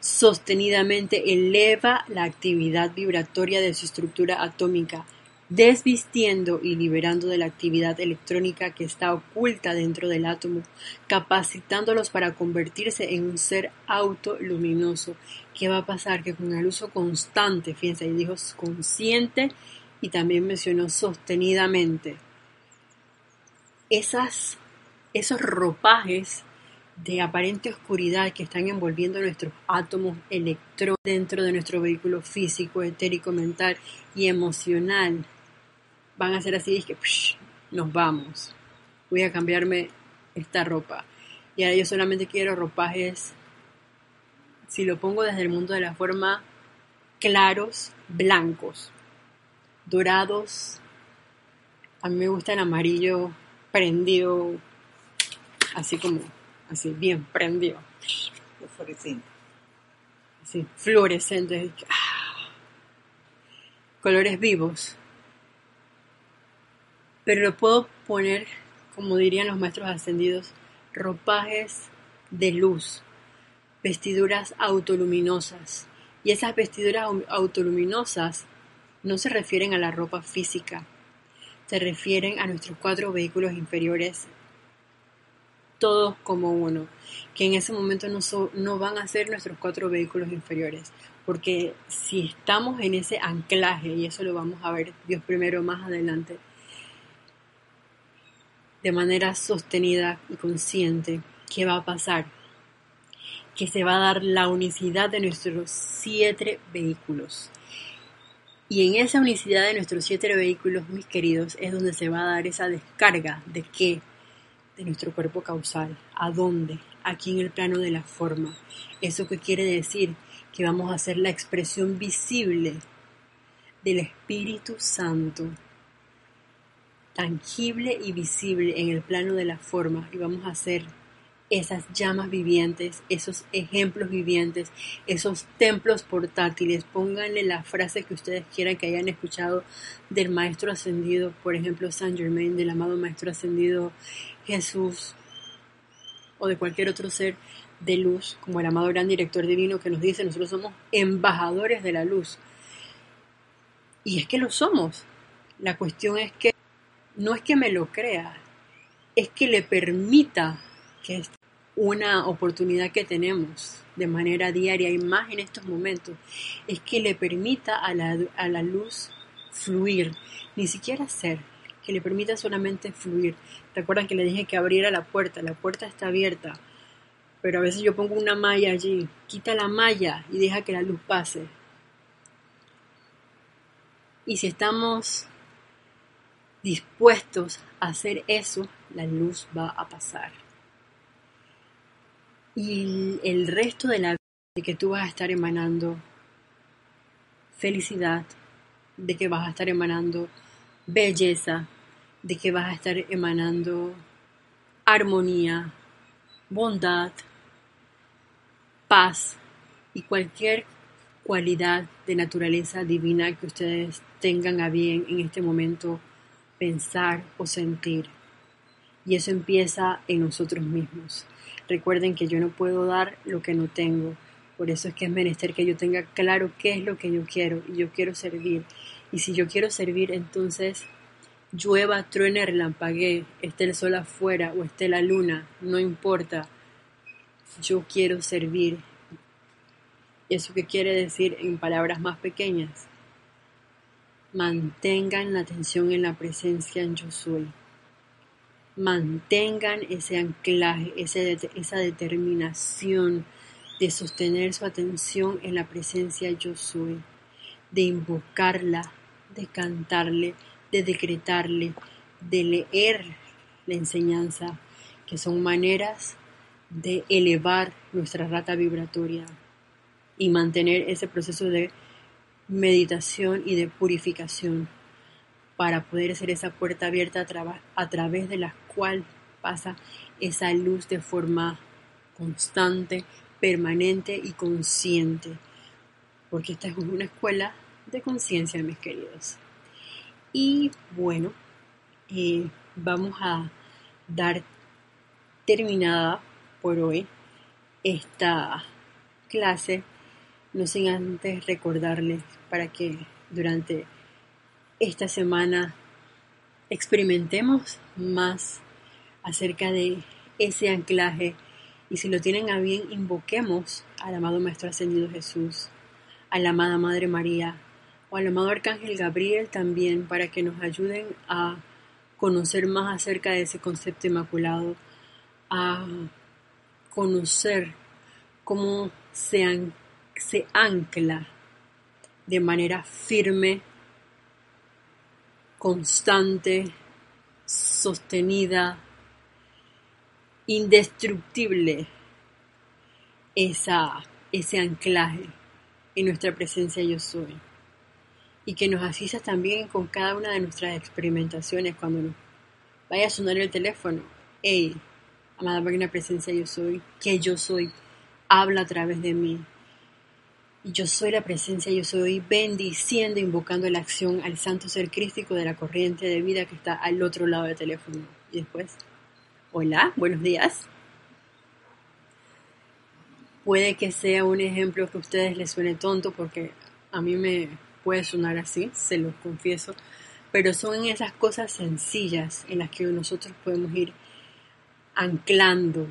Sostenidamente eleva la actividad vibratoria de su estructura atómica desvistiendo y liberando de la actividad electrónica que está oculta dentro del átomo, capacitándolos para convertirse en un ser autoluminoso. ¿Qué va a pasar? Que con el uso constante, fíjense, ahí dijo consciente y también mencionó sostenidamente, esas, esos ropajes de aparente oscuridad que están envolviendo nuestros átomos electrónicos dentro de nuestro vehículo físico, etérico, mental y emocional van a ser así, es que nos vamos, voy a cambiarme esta ropa. Y ahora yo solamente quiero ropajes, si lo pongo desde el mundo de la forma, claros, blancos, dorados. A mí me gusta el amarillo prendido, así como, así, bien prendido. Fluorescente. Así, fluorescente. Ah. Colores vivos pero lo puedo poner, como dirían los maestros ascendidos, ropajes de luz, vestiduras autoluminosas. Y esas vestiduras autoluminosas no se refieren a la ropa física, se refieren a nuestros cuatro vehículos inferiores, todos como uno, que en ese momento no, no van a ser nuestros cuatro vehículos inferiores, porque si estamos en ese anclaje, y eso lo vamos a ver Dios primero más adelante, de manera sostenida y consciente, ¿qué va a pasar? Que se va a dar la unicidad de nuestros siete vehículos. Y en esa unicidad de nuestros siete vehículos, mis queridos, es donde se va a dar esa descarga de qué? De nuestro cuerpo causal. ¿A dónde? Aquí en el plano de la forma. ¿Eso qué quiere decir? Que vamos a hacer la expresión visible del Espíritu Santo tangible y visible en el plano de la forma y vamos a hacer esas llamas vivientes, esos ejemplos vivientes, esos templos portátiles. Pónganle la frase que ustedes quieran que hayan escuchado del Maestro Ascendido, por ejemplo, Saint Germain, del amado Maestro Ascendido Jesús, o de cualquier otro ser de luz, como el amado Gran Director Divino que nos dice, nosotros somos embajadores de la luz. Y es que lo somos. La cuestión es que no es que me lo crea, es que le permita que es una oportunidad que tenemos de manera diaria y más en estos momentos, es que le permita a la, a la luz fluir, ni siquiera ser, que le permita solamente fluir. Recuerdan que le dije que abriera la puerta, la puerta está abierta, pero a veces yo pongo una malla allí, quita la malla y deja que la luz pase. Y si estamos dispuestos a hacer eso, la luz va a pasar. Y el resto de la vida de que tú vas a estar emanando felicidad, de que vas a estar emanando belleza, de que vas a estar emanando armonía, bondad, paz y cualquier cualidad de naturaleza divina que ustedes tengan a bien en este momento pensar o sentir. Y eso empieza en nosotros mismos. Recuerden que yo no puedo dar lo que no tengo. Por eso es que es menester que yo tenga claro qué es lo que yo quiero y yo quiero servir. Y si yo quiero servir, entonces llueva, truene, relampaguee, esté el sol afuera o esté la luna, no importa. Yo quiero servir. ¿Eso qué quiere decir en palabras más pequeñas? Mantengan la atención en la presencia en yo soy. Mantengan ese anclaje, esa determinación de sostener su atención en la presencia yo soy, de invocarla, de cantarle, de decretarle, de leer la enseñanza, que son maneras de elevar nuestra rata vibratoria y mantener ese proceso de meditación y de purificación para poder ser esa puerta abierta a, través de la cual pasa esa luz de forma constante, permanente y consciente. Porque esta es una escuela de conciencia, mis queridos. Y bueno, eh, vamos a dar terminada por hoy esta clase no sin antes recordarles para que durante esta semana experimentemos más acerca de ese anclaje. Y si lo tienen a bien, invoquemos al amado Maestro Ascendido Jesús, a la amada Madre María o al amado Arcángel Gabriel también para que nos ayuden a conocer más acerca de ese concepto inmaculado, a conocer cómo se, se ancla de manera firme, constante, sostenida, indestructible esa, ese anclaje en nuestra presencia yo soy. Y que nos asista también con cada una de nuestras experimentaciones cuando nos vaya a sonar el teléfono. Hey, amada magna presencia yo soy, que yo soy, habla a través de mí. Y yo soy la presencia, yo soy bendiciendo, invocando la acción al santo ser crístico de la corriente de vida que está al otro lado del teléfono. Y después, hola, buenos días. Puede que sea un ejemplo que a ustedes les suene tonto porque a mí me puede sonar así, se los confieso, pero son esas cosas sencillas en las que nosotros podemos ir anclando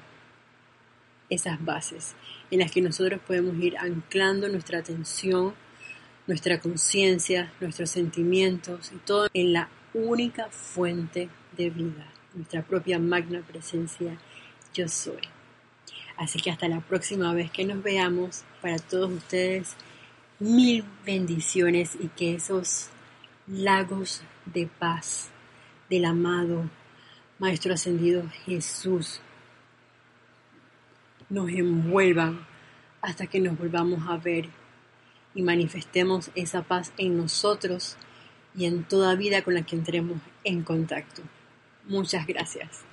esas bases, en las que nosotros podemos ir anclando nuestra atención, nuestra conciencia, nuestros sentimientos y todo en la única fuente de vida, nuestra propia magna presencia yo soy. Así que hasta la próxima vez que nos veamos, para todos ustedes, mil bendiciones y que esos lagos de paz del amado Maestro Ascendido Jesús nos envuelvan hasta que nos volvamos a ver y manifestemos esa paz en nosotros y en toda vida con la que entremos en contacto. Muchas gracias.